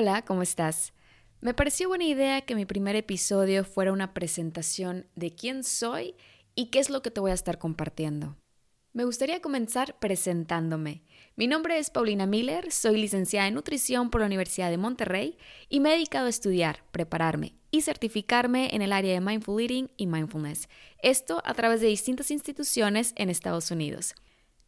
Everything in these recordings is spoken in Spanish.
Hola, ¿cómo estás? Me pareció buena idea que mi primer episodio fuera una presentación de quién soy y qué es lo que te voy a estar compartiendo. Me gustaría comenzar presentándome. Mi nombre es Paulina Miller, soy licenciada en nutrición por la Universidad de Monterrey y me he dedicado a estudiar, prepararme y certificarme en el área de mindful eating y mindfulness. Esto a través de distintas instituciones en Estados Unidos.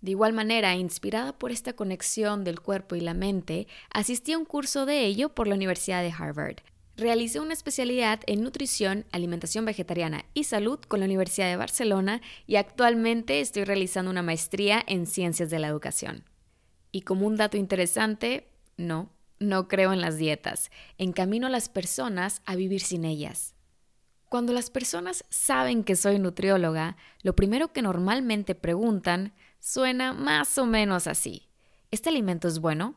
De igual manera, inspirada por esta conexión del cuerpo y la mente, asistí a un curso de ello por la Universidad de Harvard. Realicé una especialidad en nutrición, alimentación vegetariana y salud con la Universidad de Barcelona y actualmente estoy realizando una maestría en ciencias de la educación. Y como un dato interesante, no, no creo en las dietas. Encamino a las personas a vivir sin ellas. Cuando las personas saben que soy nutrióloga, lo primero que normalmente preguntan suena más o menos así. ¿Este alimento es bueno?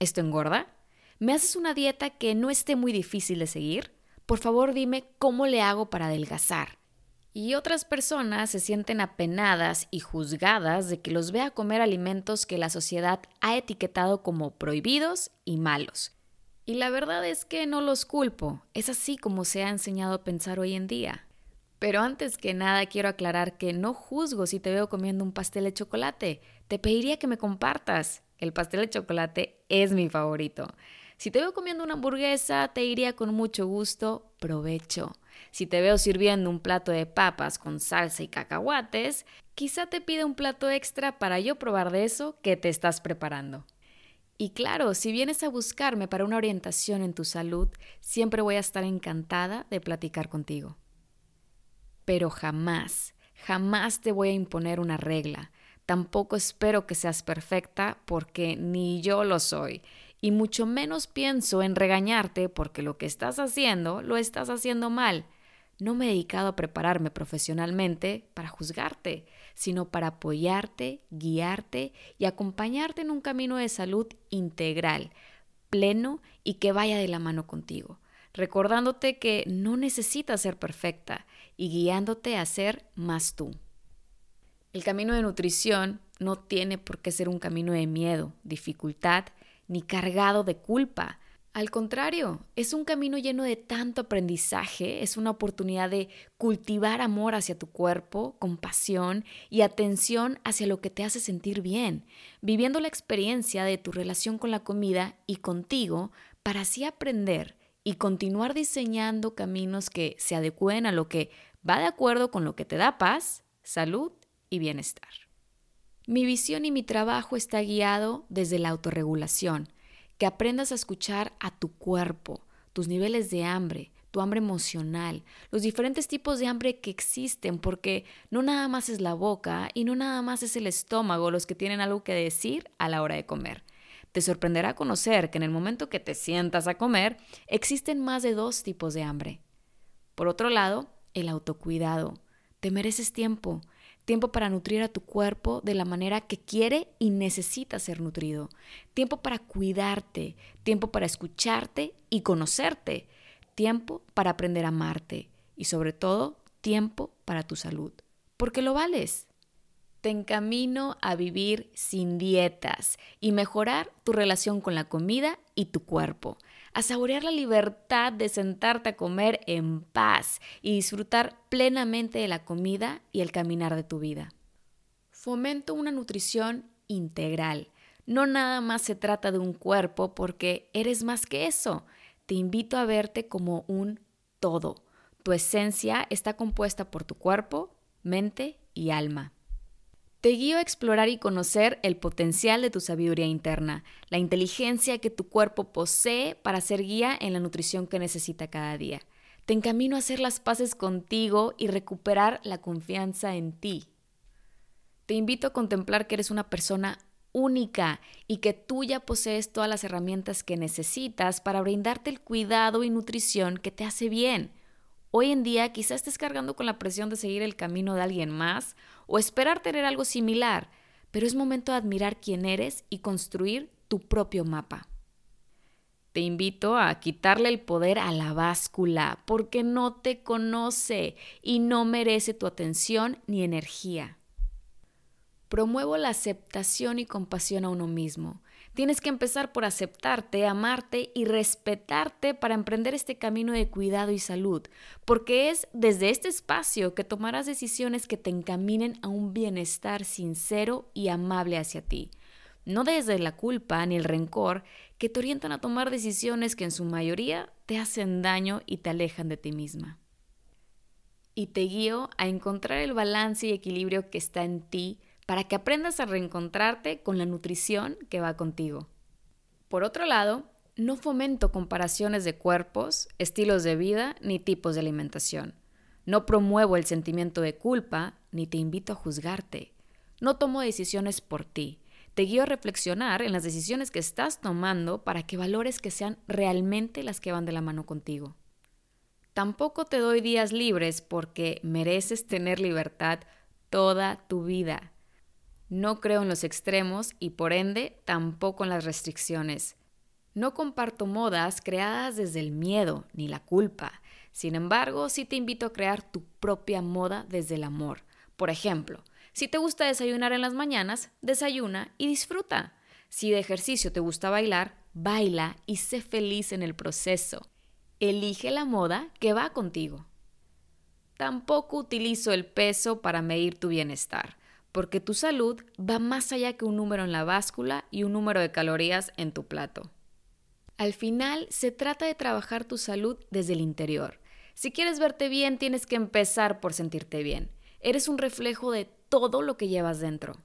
¿Esto engorda? ¿Me haces una dieta que no esté muy difícil de seguir? Por favor dime cómo le hago para adelgazar. Y otras personas se sienten apenadas y juzgadas de que los vea comer alimentos que la sociedad ha etiquetado como prohibidos y malos. Y la verdad es que no los culpo, es así como se ha enseñado a pensar hoy en día. Pero antes que nada quiero aclarar que no juzgo si te veo comiendo un pastel de chocolate. Te pediría que me compartas. El pastel de chocolate es mi favorito. Si te veo comiendo una hamburguesa, te diría con mucho gusto, provecho. Si te veo sirviendo un plato de papas con salsa y cacahuates, quizá te pida un plato extra para yo probar de eso que te estás preparando. Y claro, si vienes a buscarme para una orientación en tu salud, siempre voy a estar encantada de platicar contigo pero jamás, jamás te voy a imponer una regla. Tampoco espero que seas perfecta porque ni yo lo soy. Y mucho menos pienso en regañarte porque lo que estás haciendo lo estás haciendo mal. No me he dedicado a prepararme profesionalmente para juzgarte, sino para apoyarte, guiarte y acompañarte en un camino de salud integral, pleno y que vaya de la mano contigo recordándote que no necesitas ser perfecta y guiándote a ser más tú. El camino de nutrición no tiene por qué ser un camino de miedo, dificultad, ni cargado de culpa. Al contrario, es un camino lleno de tanto aprendizaje, es una oportunidad de cultivar amor hacia tu cuerpo, compasión y atención hacia lo que te hace sentir bien, viviendo la experiencia de tu relación con la comida y contigo para así aprender y continuar diseñando caminos que se adecúen a lo que va de acuerdo con lo que te da paz, salud y bienestar. Mi visión y mi trabajo está guiado desde la autorregulación, que aprendas a escuchar a tu cuerpo, tus niveles de hambre, tu hambre emocional, los diferentes tipos de hambre que existen, porque no nada más es la boca y no nada más es el estómago los que tienen algo que decir a la hora de comer. Te sorprenderá conocer que en el momento que te sientas a comer, existen más de dos tipos de hambre. Por otro lado, el autocuidado. Te mereces tiempo, tiempo para nutrir a tu cuerpo de la manera que quiere y necesita ser nutrido, tiempo para cuidarte, tiempo para escucharte y conocerte, tiempo para aprender a amarte y sobre todo tiempo para tu salud, porque lo vales. Te encamino a vivir sin dietas y mejorar tu relación con la comida y tu cuerpo, a saborear la libertad de sentarte a comer en paz y disfrutar plenamente de la comida y el caminar de tu vida. Fomento una nutrición integral. No nada más se trata de un cuerpo porque eres más que eso. Te invito a verte como un todo. Tu esencia está compuesta por tu cuerpo, mente y alma. Te guío a explorar y conocer el potencial de tu sabiduría interna, la inteligencia que tu cuerpo posee para ser guía en la nutrición que necesita cada día. Te encamino a hacer las paces contigo y recuperar la confianza en ti. Te invito a contemplar que eres una persona única y que tú ya posees todas las herramientas que necesitas para brindarte el cuidado y nutrición que te hace bien. Hoy en día quizás estés cargando con la presión de seguir el camino de alguien más o esperar tener algo similar, pero es momento de admirar quién eres y construir tu propio mapa. Te invito a quitarle el poder a la báscula porque no te conoce y no merece tu atención ni energía. Promuevo la aceptación y compasión a uno mismo. Tienes que empezar por aceptarte, amarte y respetarte para emprender este camino de cuidado y salud, porque es desde este espacio que tomarás decisiones que te encaminen a un bienestar sincero y amable hacia ti, no desde la culpa ni el rencor que te orientan a tomar decisiones que en su mayoría te hacen daño y te alejan de ti misma. Y te guío a encontrar el balance y equilibrio que está en ti para que aprendas a reencontrarte con la nutrición que va contigo. Por otro lado, no fomento comparaciones de cuerpos, estilos de vida ni tipos de alimentación. No promuevo el sentimiento de culpa ni te invito a juzgarte. No tomo decisiones por ti. Te guío a reflexionar en las decisiones que estás tomando para que valores que sean realmente las que van de la mano contigo. Tampoco te doy días libres porque mereces tener libertad toda tu vida. No creo en los extremos y por ende tampoco en las restricciones. No comparto modas creadas desde el miedo ni la culpa. Sin embargo, sí te invito a crear tu propia moda desde el amor. Por ejemplo, si te gusta desayunar en las mañanas, desayuna y disfruta. Si de ejercicio te gusta bailar, baila y sé feliz en el proceso. Elige la moda que va contigo. Tampoco utilizo el peso para medir tu bienestar porque tu salud va más allá que un número en la báscula y un número de calorías en tu plato. Al final, se trata de trabajar tu salud desde el interior. Si quieres verte bien, tienes que empezar por sentirte bien. Eres un reflejo de todo lo que llevas dentro.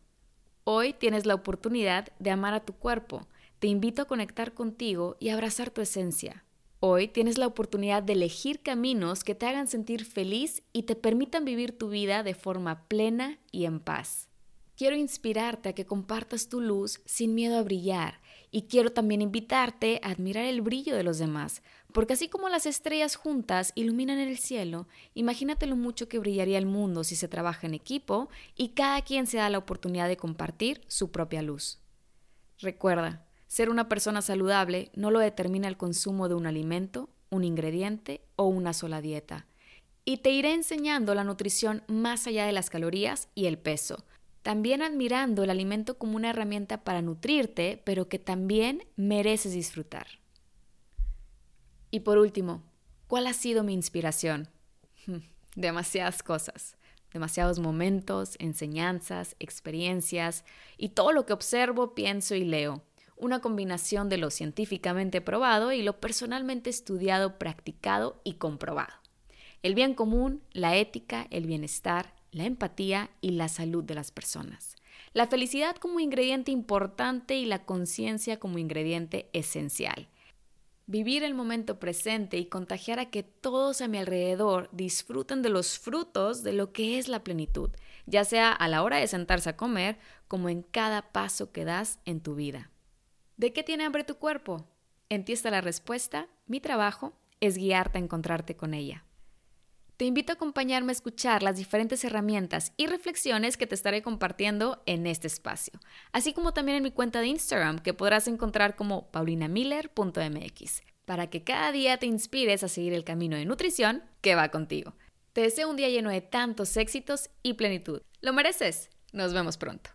Hoy tienes la oportunidad de amar a tu cuerpo. Te invito a conectar contigo y abrazar tu esencia. Hoy tienes la oportunidad de elegir caminos que te hagan sentir feliz y te permitan vivir tu vida de forma plena y en paz. Quiero inspirarte a que compartas tu luz sin miedo a brillar y quiero también invitarte a admirar el brillo de los demás, porque así como las estrellas juntas iluminan el cielo, imagínate lo mucho que brillaría el mundo si se trabaja en equipo y cada quien se da la oportunidad de compartir su propia luz. Recuerda, ser una persona saludable no lo determina el consumo de un alimento, un ingrediente o una sola dieta. Y te iré enseñando la nutrición más allá de las calorías y el peso. También admirando el alimento como una herramienta para nutrirte, pero que también mereces disfrutar. Y por último, ¿cuál ha sido mi inspiración? Demasiadas cosas, demasiados momentos, enseñanzas, experiencias y todo lo que observo, pienso y leo una combinación de lo científicamente probado y lo personalmente estudiado, practicado y comprobado. El bien común, la ética, el bienestar, la empatía y la salud de las personas. La felicidad como ingrediente importante y la conciencia como ingrediente esencial. Vivir el momento presente y contagiar a que todos a mi alrededor disfruten de los frutos de lo que es la plenitud, ya sea a la hora de sentarse a comer como en cada paso que das en tu vida. ¿De qué tiene hambre tu cuerpo? En ti está la respuesta. Mi trabajo es guiarte a encontrarte con ella. Te invito a acompañarme a escuchar las diferentes herramientas y reflexiones que te estaré compartiendo en este espacio, así como también en mi cuenta de Instagram que podrás encontrar como paulinamiller.mx, para que cada día te inspires a seguir el camino de nutrición que va contigo. Te deseo un día lleno de tantos éxitos y plenitud. Lo mereces. Nos vemos pronto.